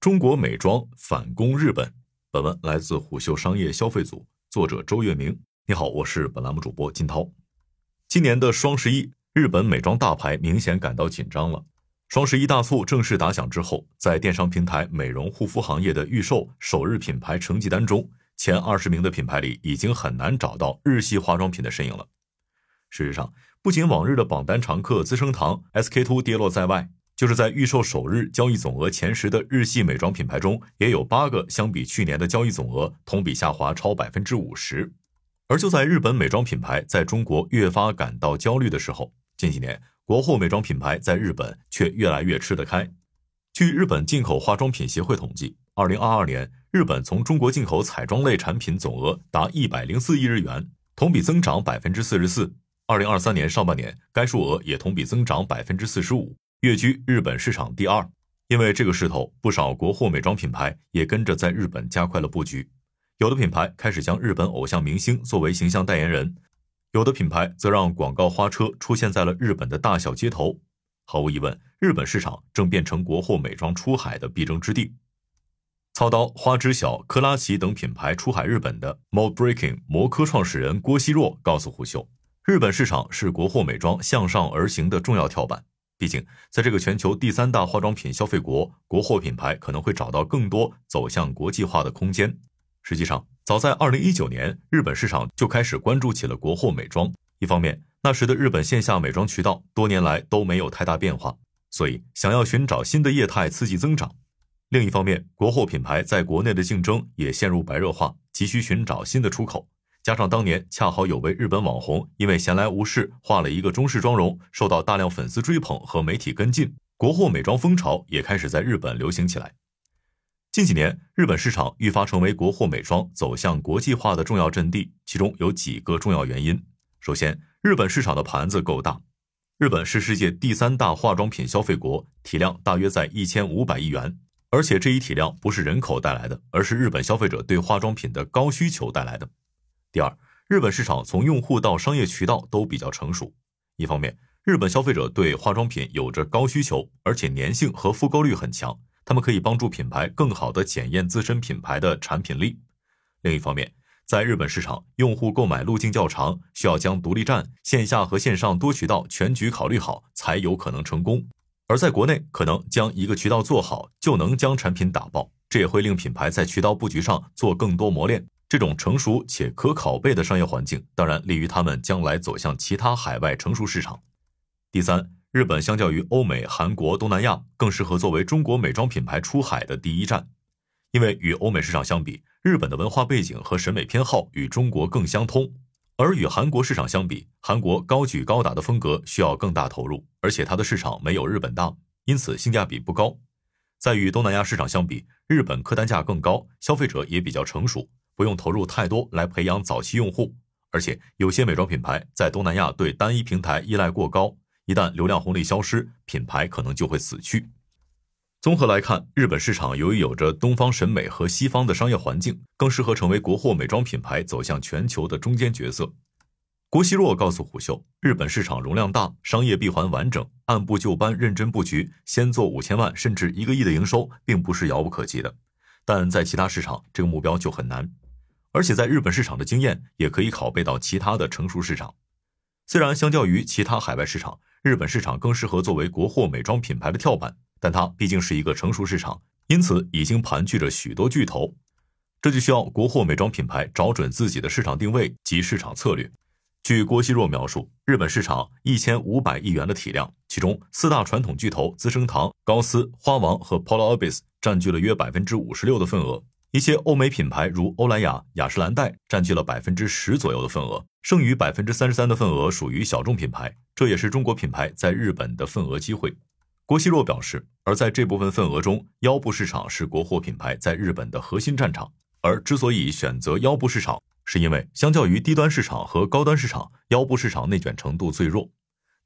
中国美妆反攻日本。本文来自虎嗅商业消费组，作者周月明。你好，我是本栏目主播金涛。今年的双十一，日本美妆大牌明显感到紧张了。双十一大促正式打响之后，在电商平台美容护肤行业的预售首日品牌成绩单中，前二十名的品牌里已经很难找到日系化妆品的身影了。事实上，不仅往日的榜单常客资生堂、SK two 跌落在外。就是在预售首日交易总额前十的日系美妆品牌中，也有八个相比去年的交易总额同比下滑超百分之五十。而就在日本美妆品牌在中国越发感到焦虑的时候，近几年国货美妆品牌在日本却越来越吃得开。据日本进口化妆品协会统计，二零二二年日本从中国进口彩妆类产品总额达一百零四亿日元，同比增长百分之四十四。二零二三年上半年，该数额也同比增长百分之四十五。跃居日本市场第二，因为这个势头，不少国货美妆品牌也跟着在日本加快了布局。有的品牌开始将日本偶像明星作为形象代言人，有的品牌则让广告花车出现在了日本的大小街头。毫无疑问，日本市场正变成国货美妆出海的必争之地。操刀花知晓、科拉奇等品牌出海日本的 Mode Breaking 摩科创始人郭希若告诉虎嗅，日本市场是国货美妆向上而行的重要跳板。毕竟，在这个全球第三大化妆品消费国，国货品牌可能会找到更多走向国际化的空间。实际上，早在2019年，日本市场就开始关注起了国货美妆。一方面，那时的日本线下美妆渠道多年来都没有太大变化，所以想要寻找新的业态刺激增长；另一方面，国货品牌在国内的竞争也陷入白热化，急需寻找新的出口。加上当年恰好有位日本网红因为闲来无事画了一个中式妆容，受到大量粉丝追捧和媒体跟进，国货美妆风潮也开始在日本流行起来。近几年，日本市场愈发成为国货美妆走向国际化的重要阵地，其中有几个重要原因。首先，日本市场的盘子够大，日本是世界第三大化妆品消费国，体量大约在一千五百亿元，而且这一体量不是人口带来的，而是日本消费者对化妆品的高需求带来的。第二，日本市场从用户到商业渠道都比较成熟。一方面，日本消费者对化妆品有着高需求，而且粘性和复购率很强，他们可以帮助品牌更好的检验自身品牌的产品力。另一方面，在日本市场，用户购买路径较长，需要将独立站、线下和线上多渠道全局考虑好，才有可能成功。而在国内，可能将一个渠道做好，就能将产品打爆，这也会令品牌在渠道布局上做更多磨练。这种成熟且可拷贝的商业环境，当然利于他们将来走向其他海外成熟市场。第三，日本相较于欧美、韩国、东南亚，更适合作为中国美妆品牌出海的第一站，因为与欧美市场相比，日本的文化背景和审美偏好与中国更相通；而与韩国市场相比，韩国高举高打的风格需要更大投入，而且它的市场没有日本大，因此性价比不高。在与东南亚市场相比，日本客单价更高，消费者也比较成熟。不用投入太多来培养早期用户，而且有些美妆品牌在东南亚对单一平台依赖过高，一旦流量红利消失，品牌可能就会死去。综合来看，日本市场由于有着东方审美和西方的商业环境，更适合成为国货美妆品牌走向全球的中间角色。郭希若告诉虎嗅，日本市场容量大，商业闭环完整，按部就班认真布局，先做五千万甚至一个亿的营收，并不是遥不可及的。但在其他市场，这个目标就很难。而且在日本市场的经验也可以拷贝到其他的成熟市场。虽然相较于其他海外市场，日本市场更适合作为国货美妆品牌的跳板，但它毕竟是一个成熟市场，因此已经盘踞着许多巨头。这就需要国货美妆品牌找准自己的市场定位及市场策略。据郭熙若描述，日本市场一千五百亿元的体量，其中四大传统巨头资生堂、高丝、花王和 Polaris 占据了约百分之五十六的份额。一些欧美品牌如欧莱雅、雅诗兰黛占据了百分之十左右的份额，剩余百分之三十三的份额属于小众品牌，这也是中国品牌在日本的份额机会。郭熙若表示，而在这部分份额中，腰部市场是国货品牌在日本的核心战场。而之所以选择腰部市场，是因为相较于低端市场和高端市场，腰部市场内卷程度最弱。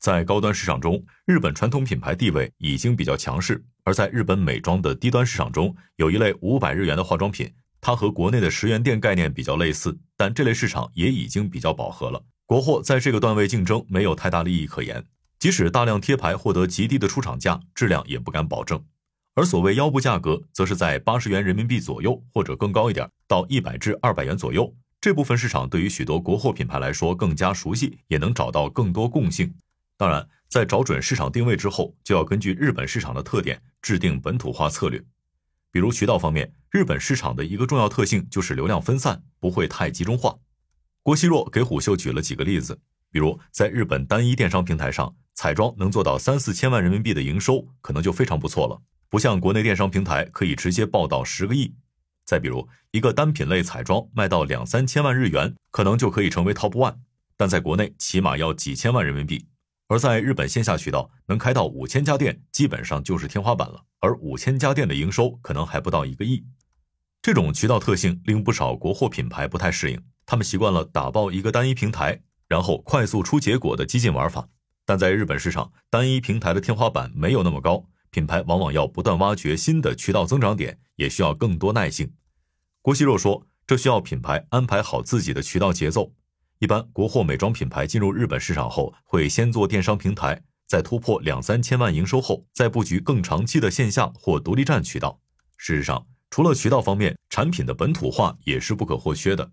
在高端市场中，日本传统品牌地位已经比较强势；而在日本美妆的低端市场中，有一类五百日元的化妆品，它和国内的十元店概念比较类似，但这类市场也已经比较饱和了。国货在这个段位竞争没有太大利益可言，即使大量贴牌获得极低的出厂价，质量也不敢保证。而所谓腰部价格，则是在八十元人民币左右，或者更高一点，到一百至二百元左右。这部分市场对于许多国货品牌来说更加熟悉，也能找到更多共性。当然，在找准市场定位之后，就要根据日本市场的特点制定本土化策略。比如渠道方面，日本市场的一个重要特性就是流量分散，不会太集中化。郭熙若给虎嗅举了几个例子，比如在日本单一电商平台上，彩妆能做到三四千万人民币的营收，可能就非常不错了，不像国内电商平台可以直接报到十个亿。再比如，一个单品类彩妆卖到两三千万日元，可能就可以成为 top one，但在国内起码要几千万人民币。而在日本线下渠道能开到五千家店，基本上就是天花板了。而五千家店的营收可能还不到一个亿。这种渠道特性令不少国货品牌不太适应，他们习惯了打爆一个单一平台，然后快速出结果的激进玩法。但在日本市场，单一平台的天花板没有那么高，品牌往往要不断挖掘新的渠道增长点，也需要更多耐性。郭熙若说：“这需要品牌安排好自己的渠道节奏。”一般国货美妆品牌进入日本市场后，会先做电商平台，在突破两三千万营收后，再布局更长期的线下或独立站渠道。事实上，除了渠道方面，产品的本土化也是不可或缺的。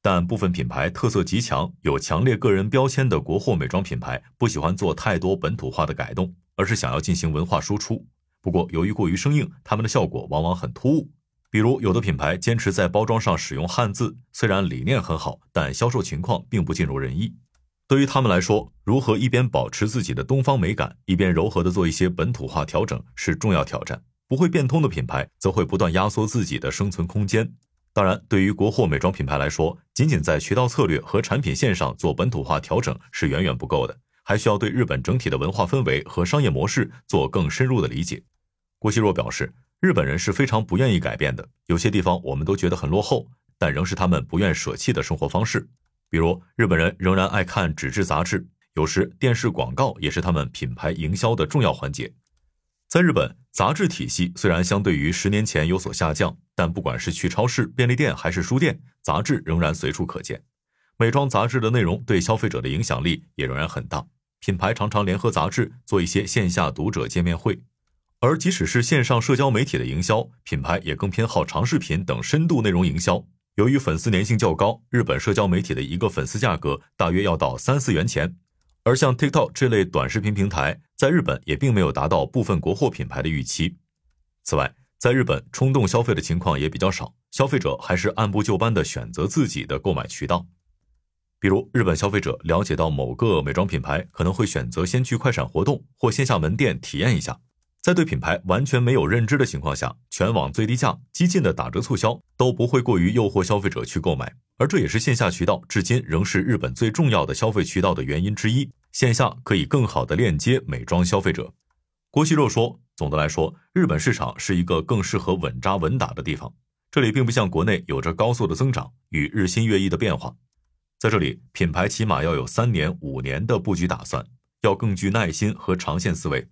但部分品牌特色极强、有强烈个人标签的国货美妆品牌，不喜欢做太多本土化的改动，而是想要进行文化输出。不过，由于过于生硬，他们的效果往往很突兀。比如，有的品牌坚持在包装上使用汉字，虽然理念很好，但销售情况并不尽如人意。对于他们来说，如何一边保持自己的东方美感，一边柔和的做一些本土化调整，是重要挑战。不会变通的品牌，则会不断压缩自己的生存空间。当然，对于国货美妆品牌来说，仅仅在渠道策略和产品线上做本土化调整是远远不够的，还需要对日本整体的文化氛围和商业模式做更深入的理解。郭希若表示。日本人是非常不愿意改变的，有些地方我们都觉得很落后，但仍是他们不愿舍弃的生活方式。比如，日本人仍然爱看纸质杂志，有时电视广告也是他们品牌营销的重要环节。在日本，杂志体系虽然相对于十年前有所下降，但不管是去超市、便利店还是书店，杂志仍然随处可见。美妆杂志的内容对消费者的影响力也仍然很大，品牌常常联合杂志做一些线下读者见面会。而即使是线上社交媒体的营销，品牌也更偏好长视频等深度内容营销。由于粉丝粘性较高，日本社交媒体的一个粉丝价格大约要到三四元钱。而像 TikTok 这类短视频平台，在日本也并没有达到部分国货品牌的预期。此外，在日本冲动消费的情况也比较少，消费者还是按部就班的选择自己的购买渠道。比如，日本消费者了解到某个美妆品牌，可能会选择先去快闪活动或线下门店体验一下。在对品牌完全没有认知的情况下，全网最低价、激进的打折促销都不会过于诱惑消费者去购买，而这也是线下渠道至今仍是日本最重要的消费渠道的原因之一。线下可以更好的链接美妆消费者。郭熙若说：“总的来说，日本市场是一个更适合稳扎稳打的地方，这里并不像国内有着高速的增长与日新月异的变化，在这里，品牌起码要有三年、五年的布局打算，要更具耐心和长线思维。”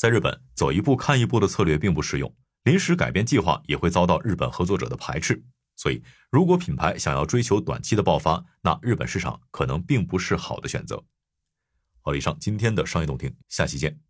在日本，走一步看一步的策略并不适用，临时改变计划也会遭到日本合作者的排斥。所以，如果品牌想要追求短期的爆发，那日本市场可能并不是好的选择。好了，以上今天的商业动听，下期见。